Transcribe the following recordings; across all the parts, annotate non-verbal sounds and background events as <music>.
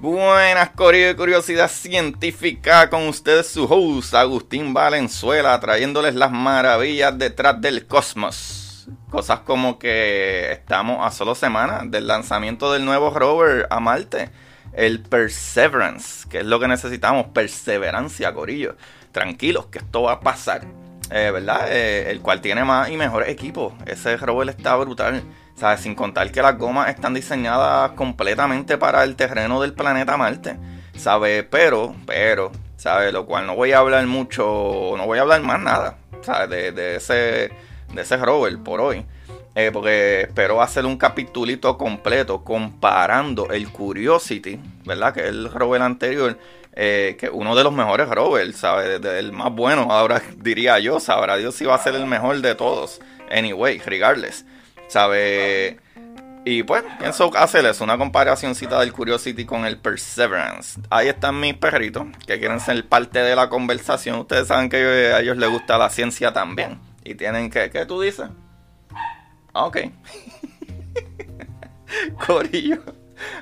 Buenas, Curiosidad Científica, con ustedes su host, Agustín Valenzuela, trayéndoles las maravillas detrás del cosmos. Cosas como que estamos a solo semanas del lanzamiento del nuevo rover a Marte, el Perseverance, que es lo que necesitamos, perseverancia, Corillo. Tranquilos, que esto va a pasar, eh, ¿verdad? Eh, el cual tiene más y mejores equipos. Ese rover está brutal. Sin contar que las gomas están diseñadas completamente para el terreno del planeta Marte. ¿Sabes? Pero, pero, ¿sabes? Lo cual no voy a hablar mucho, no voy a hablar más nada, ¿sabes? De, ese, de ese rover por hoy. Eh, porque espero hacer un capitulito completo comparando el Curiosity, ¿verdad? Que es el rover anterior, eh, que uno de los mejores rovers, ¿sabes? El más bueno, ahora <laughs> diría yo, sabrá Dios si va a ser el mejor de todos. Anyway, regardless. ¿Sabe? Y pues, pienso hacerles una comparacióncita del Curiosity con el Perseverance. Ahí están mis perritos que quieren ser parte de la conversación. Ustedes saben que a ellos les gusta la ciencia también. Y tienen que, ¿qué tú dices? Ah, ok. <laughs> Corillo.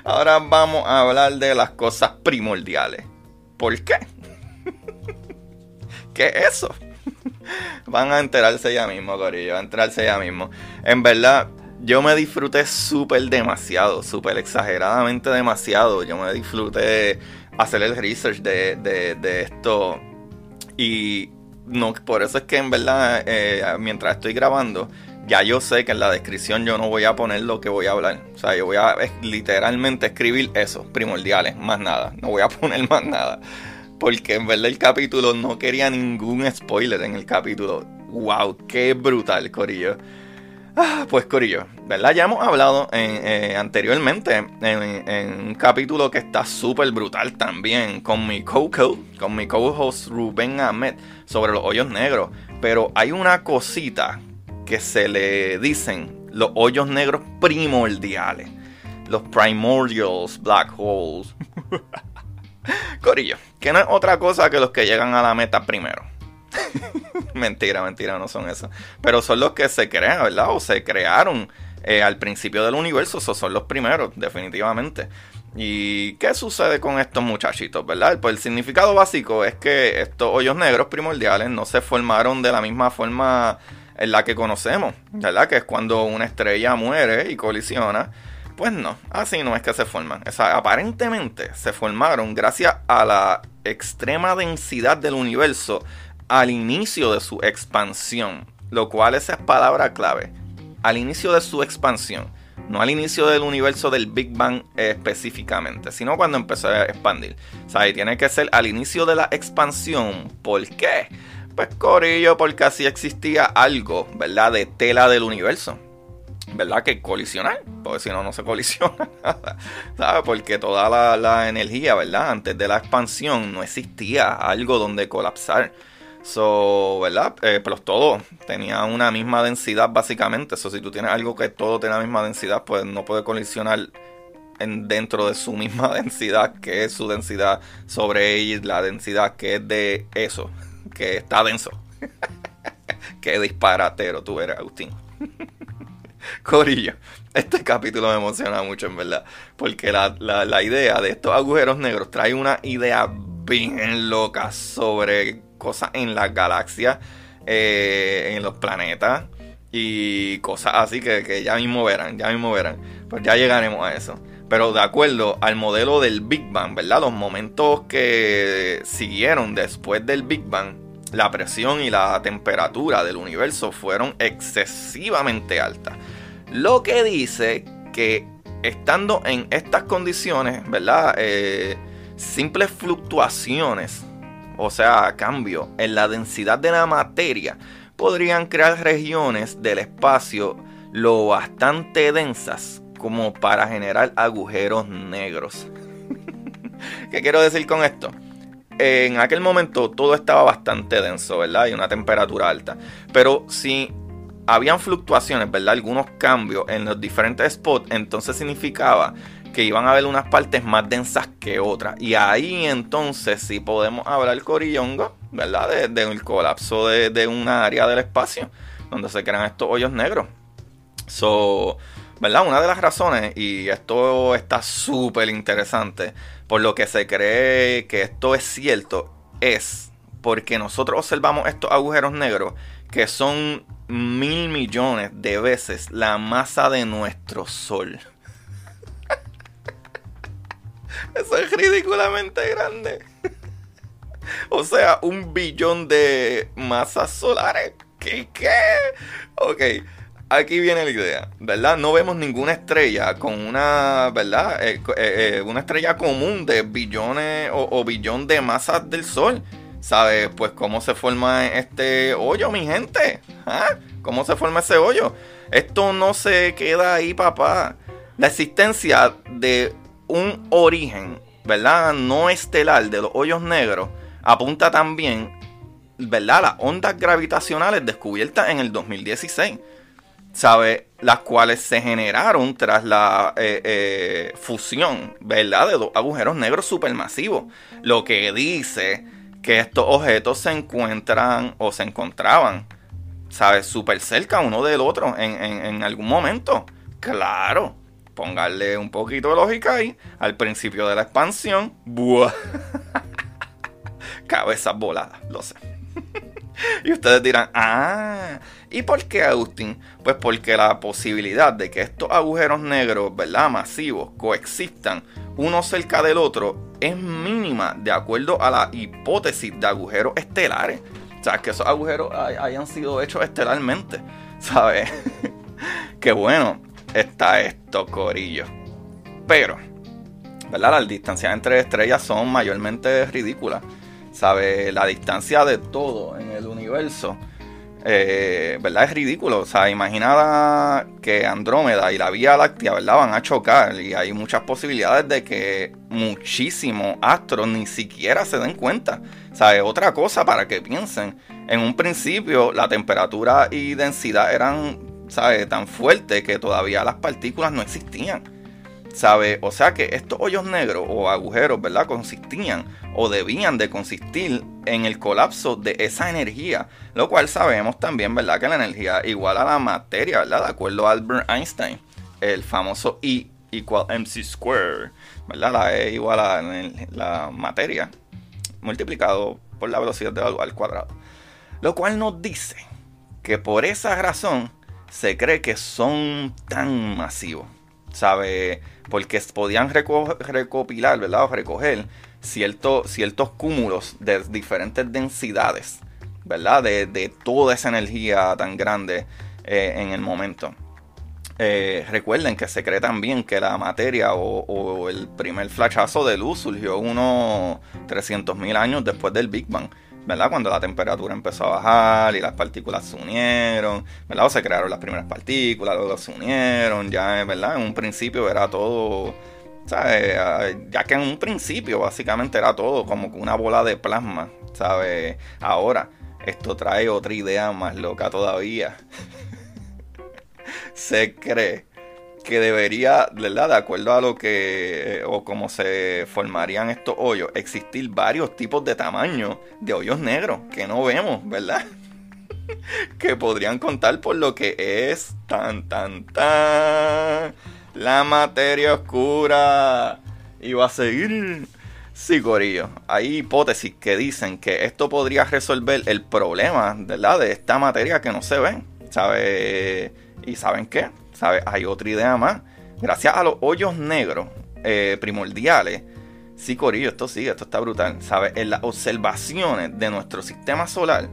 Ahora vamos a hablar de las cosas primordiales. ¿Por qué? <laughs> ¿Qué es eso? <laughs> Van a enterarse ya mismo, Corillo. Van a enterarse ya mismo. En verdad, yo me disfruté súper demasiado, súper exageradamente demasiado. Yo me disfruté hacer el research de, esto. Y no, por eso es que en verdad, eh, mientras estoy grabando, ya yo sé que en la descripción yo no voy a poner lo que voy a hablar. O sea, yo voy a literalmente escribir eso, primordiales, más nada. No voy a <laughs> poner más nada. Porque en verdad el capítulo no quería ningún spoiler en el capítulo. ¡Wow! ¡Qué brutal, Corillo! Ah, pues Corillo, ¿verdad? Ya hemos hablado eh, anteriormente en, un capítulo que está súper brutal también con mi co-co, con mi co-host Rubén Ahmed sobre los hoyos negros. Pero hay una cosita que se le dicen los hoyos negros primordiales. Los primordials black holes. <laughs> Corillo, que no es otra cosa que los que llegan a la meta primero. <laughs> mentira, mentira, no son esos. Pero son los que se crean, ¿verdad? O se crearon eh, al principio del universo. Esos son los primeros, definitivamente. ¿Y qué sucede con estos muchachitos, verdad? Pues el significado básico es que estos hoyos negros primordiales no se formaron de la misma forma en la que conocemos, ¿verdad? Que es cuando una estrella muere y colisiona pues no, así no es que se forman. O aparentemente se formaron gracias a la extrema densidad del universo al inicio de su expansión, lo cual esa es palabra clave. Al inicio de su expansión. no al inicio del universo del Big Bang específicamente, sino cuando empezó a expandir. O sea, tiene que ser al inicio de la expansión. ¿Por qué? Pues Corillo, porque así existía algo, ¿verdad? De tela del universo. ¿verdad? Que colisionar, porque si no, no se colisiona <laughs> ¿sabes? Porque toda la, energía, ¿verdad? Antes de la expansión no existía algo donde colapsar. So, ¿verdad? Eh, pero todo tenía una misma densidad básicamente. So, si tú tienes algo que todo tiene la misma densidad, pues no puede colisionar en, dentro de su <laughs> misma densidad, que es su densidad sobre ella, la densidad que es de eso, que está denso. <laughs> Qué disparatero tú eres, Agustín. <laughs> Corillo, este capítulo me emociona mucho en verdad, porque la, la, idea de estos agujeros negros trae una idea bien loca sobre cosas en las galaxias, eh, en los planetas y cosas así que, que, ya mismo verán, ya mismo verán. Pues ya llegaremos a eso. Pero de acuerdo al modelo del Big Bang, ¿verdad? Los momentos que siguieron después del Big Bang, la presión y la temperatura del universo fueron excesivamente altas. Lo que dice que estando en estas condiciones, ¿verdad? Eh, simples fluctuaciones, o sea, cambio en la densidad de la materia, podrían crear regiones del espacio lo bastante densas como para generar agujeros negros. ¿Qué quiero decir con esto? En aquel momento todo estaba bastante denso, ¿verdad? Y una temperatura alta. Pero si habían fluctuaciones, ¿verdad? Algunos cambios en los diferentes spots, entonces significaba que iban a haber unas partes más densas que otras. Y ahí entonces sí podemos hablar corillongo, ¿verdad? Del de, colapso de, de una área del espacio, donde se crean estos hoyos negros. So, ¿verdad? Una de las razones, y esto está súper interesante, por lo que se cree que esto es cierto, es porque nosotros observamos estos agujeros negros que son mil millones de veces la masa de nuestro Sol. <laughs> Eso es ridículamente grande. <laughs> o sea, un billón de masas solares. ¿Qué? ¿Qué? Ok, aquí viene la idea, ¿verdad? No vemos ninguna estrella con una, ¿verdad? Eh, eh, eh, una estrella común de billones o, o billón de masas del Sol. ¿Sabes? Pues cómo se forma este hoyo, mi gente. ¿Ah? ¿Cómo se forma ese hoyo? Esto no se queda ahí, papá. La existencia de un origen, ¿verdad? No estelar de los hoyos negros apunta también, ¿verdad? Las ondas gravitacionales descubiertas en el 2016. ¿Sabe? Las cuales se generaron tras la eh, eh, fusión, ¿verdad? De dos agujeros negros supermasivos. Lo que dice que estos objetos se encuentran o se encontraban, ¿sabes? Súper cerca uno del otro en, algún momento. Claro, póngale un poquito de lógica ahí. Al principio de la expansión, ¡buah! <laughs> Cabezas voladas, lo sé. <laughs> <laughs> y ustedes dirán, ah, ¿y por qué Agustín? Pues porque la posibilidad de que estos agujeros negros, ¿verdad? Masivos, coexistan uno cerca del otro es mínima de acuerdo a la hipótesis de agujeros estelares. O sea, que esos agujeros hayan sido hechos estelarmente. <laughs> ¿Sabes? <laughs> Qué bueno está esto, Corillo. Pero, ¿verdad? Las distancias entre estrellas son mayormente ridículas. ¿Sabes? La distancia de todo en el universo eh, ¿verdad? Es ridículo. O sea, imagina que Andrómeda y la Vía Láctea, ¿verdad? Van a chocar y hay muchas posibilidades de que muchísimos astros ni siquiera se den cuenta. O sea, otra cosa para que piensen. En un principio la temperatura y densidad eran. Tan fuertes que todavía las partículas no existían. ¿Sabe? O sea que estos hoyos negros o agujeros, ¿verdad? Consistían o debían de consistir en el colapso de esa energía, lo cual sabemos también, ¿verdad? Que la energía igual a la materia, ¿verdad? De acuerdo a Albert Einstein, el famoso E igual mc square, ¿verdad? La E igual a la materia multiplicado por la velocidad de la luz al cuadrado. Lo cual nos dice que por esa razón se cree que son tan masivos, ¿sabe? Porque podían recopilar, ¿verdad? O recoger ciertos cúmulos de diferentes densidades, ¿verdad? De, toda esa energía tan grande eh, en el momento. eh, recuerden que se cree también que la materia o, el primer flashazo de luz surgió unos 300.000 años después del Big Bang. ¿Verdad? Cuando la temperatura empezó a bajar y las partículas se unieron, ¿verdad? O se crearon las primeras partículas, luego se unieron, ya, ¿verdad? En un principio era todo, ¿sabes? Ya que en un principio básicamente era todo como una bola de plasma, ¿sabes? Ahora, esto trae otra idea más loca todavía. <laughs> se cree que debería, ¿verdad? De acuerdo a lo que, o como se formarían estos hoyos, existir varios tipos de tamaño de hoyos negros que no vemos, ¿verdad? <laughs> que podrían contar por lo que es tan, tan, tan, la materia oscura. Y va a seguir. Sí, Corillo. Hay hipótesis que dicen que esto podría resolver el problema, ¿verdad? De esta materia que no se ve. ¿Sabe? ¿Y saben qué? Hay otra idea más. Gracias a los hoyos negros eh, primordiales, sí, Corillo, esto sigue, esto está brutal. ¿Sabe? En las observaciones de nuestro sistema solar,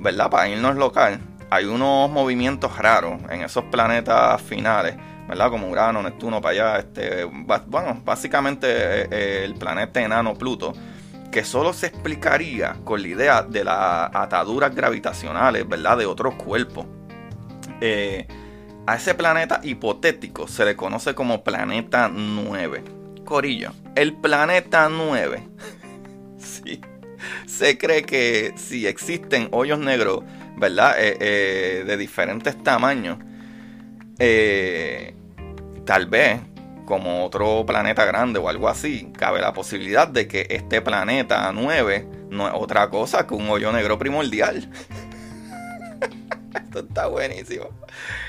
¿verdad? Para irnos local, hay unos movimientos raros en esos planetas finales, ¿verdad? Como Urano, Neptuno, para allá. Este, bueno, básicamente eh, eh, el planeta enano Pluto que solo se explicaría con la idea de las ataduras gravitacionales, ¿verdad? De otros cuerpos. Eh, a ese planeta hipotético se le conoce como planeta 9. Corillo, el planeta 9. <laughs> sí. Se cree que si existen hoyos negros, ¿verdad? Eh, eh, de diferentes tamaños, tal vez como otro planeta grande o algo así, cabe la posibilidad de que este planeta 9 no es otra cosa que un hoyo negro primordial. <laughs> <laughs> Esto está buenísimo.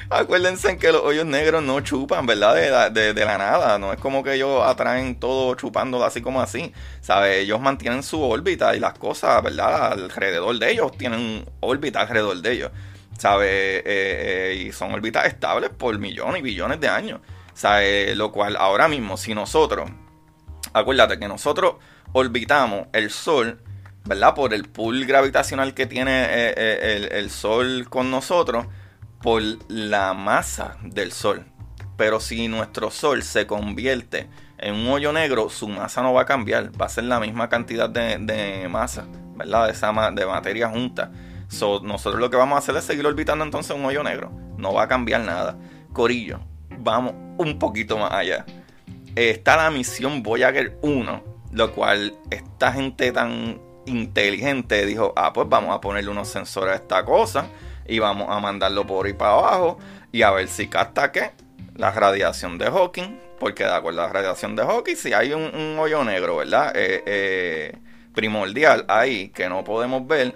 Acuérdense que los hoyos negros no chupan, ¿verdad? De, la nada. No es como que ellos atraen todo chupándolo así como así. ¿Sabes? Ellos mantienen su órbita y las cosas, ¿verdad? Alrededor de ellos tienen órbita alrededor de ellos. ¿Sabes? Eh, eh, y son órbitas estables por millones y billones de años. ¿Sabes? Lo cual ahora mismo, si nosotros, acuérdate que nosotros orbitamos el Sol ¿verdad? Por el pool gravitacional que tiene eh, eh, el, Sol con nosotros, por la masa del Sol. Pero si nuestro Sol se convierte en un hoyo negro, su masa no va a cambiar, va a ser la misma cantidad de, masa, ¿verdad? De, esa, de materia junta. nosotros lo que vamos a hacer es seguir orbitando entonces un hoyo negro. No va a cambiar nada. Corillo, vamos un poquito más allá. Está la misión Voyager 1, lo cual esta gente tan inteligente dijo, ah, pues vamos a ponerle unos sensores a esta cosa y vamos a mandarlo por ahí para abajo y a ver si capta qué, la radiación de Hawking, porque de acuerdo a la radiación de Hawking, si hay un, hoyo negro, ¿verdad? Eh, eh, primordial ahí que no podemos ver,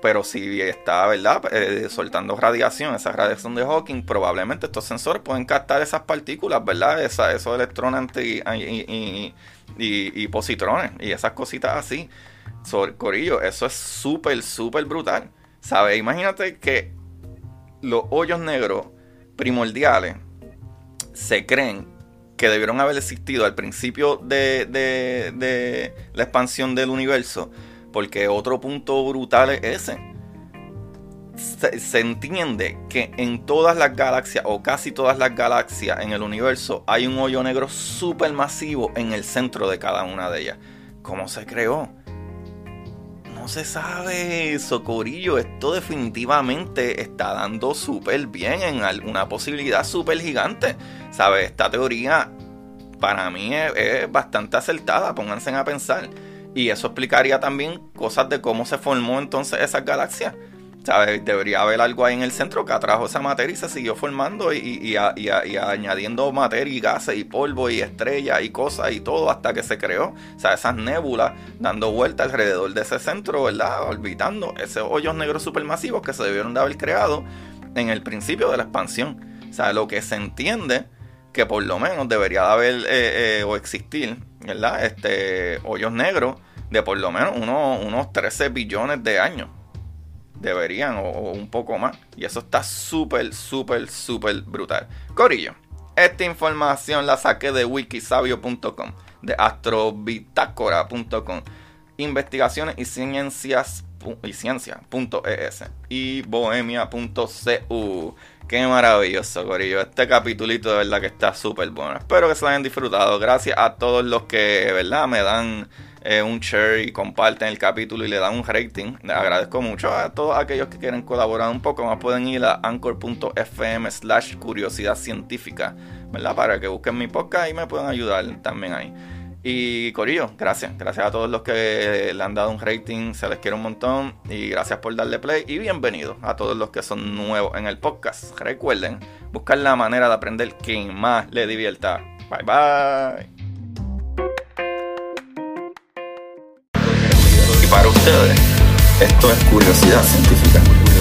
pero si está, ¿verdad? Eh, soltando radiación, esa radiación de Hawking, probablemente estos sensores pueden captar esas partículas, ¿verdad? Esa, esos electrones y, y, y, positrones y esas cositas así. Corillo, eso es súper, súper brutal. ¿Sabes? Imagínate que los hoyos negros primordiales se creen que debieron haber existido al principio de, la expansión del universo, porque otro punto brutal es ese. Se, se, entiende que en todas las galaxias, o casi todas las galaxias en el universo, hay un hoyo negro súper masivo en el centro de cada una de ellas. ¿Cómo se creó? No se sabe, Socorillo. Esto definitivamente está dando súper bien en alguna posibilidad súper gigante. ¿Sabes? Esta teoría para mí es, bastante acertada. Pónganse a pensar. Y eso explicaría también cosas de cómo se formó entonces esa galaxia. Debería haber algo ahí en el centro que atrajo esa materia y se siguió formando y, añadiendo materia y gases y polvo y estrellas y cosas y todo hasta que se creó. O sea, esas nébulas dando vuelta alrededor de ese centro, ¿verdad? Orbitando esos hoyos negros supermasivos que se debieron de haber creado en el principio de la expansión. O sea, lo que se entiende que por lo menos debería de haber eh, eh, o existir, ¿verdad? Este, hoyos negros de por lo menos unos, unos 13 billones de años deberían o, un poco más. Y eso está súper, súper, súper brutal. Corillo, esta información la saqué de wikisabio.com, de astrobitácora.com, investigaciones y ciencias y ciencia.es y bohemia.cu. Qué maravilloso, Corillo. Este capitulito de verdad que está súper bueno. Espero que se lo hayan disfrutado. Gracias a todos los que, verdad, me dan eh, un share y comparten el capítulo y le dan un rating. Les agradezco mucho a todos aquellos que quieren colaborar un poco más. Pueden ir a anchor.fm slash curiosidad científica, ¿verdad? Para que busquen mi podcast y me puedan ayudar también ahí. Y Corillo, gracias. Gracias a todos los que le han dado un rating. Se les quiere un montón. Y gracias por darle play. Y bienvenidos a todos los que son nuevos en el podcast. Recuerden, buscar la manera de aprender que más le divierta. Bye bye. Y para ustedes, esto es curiosidad científica.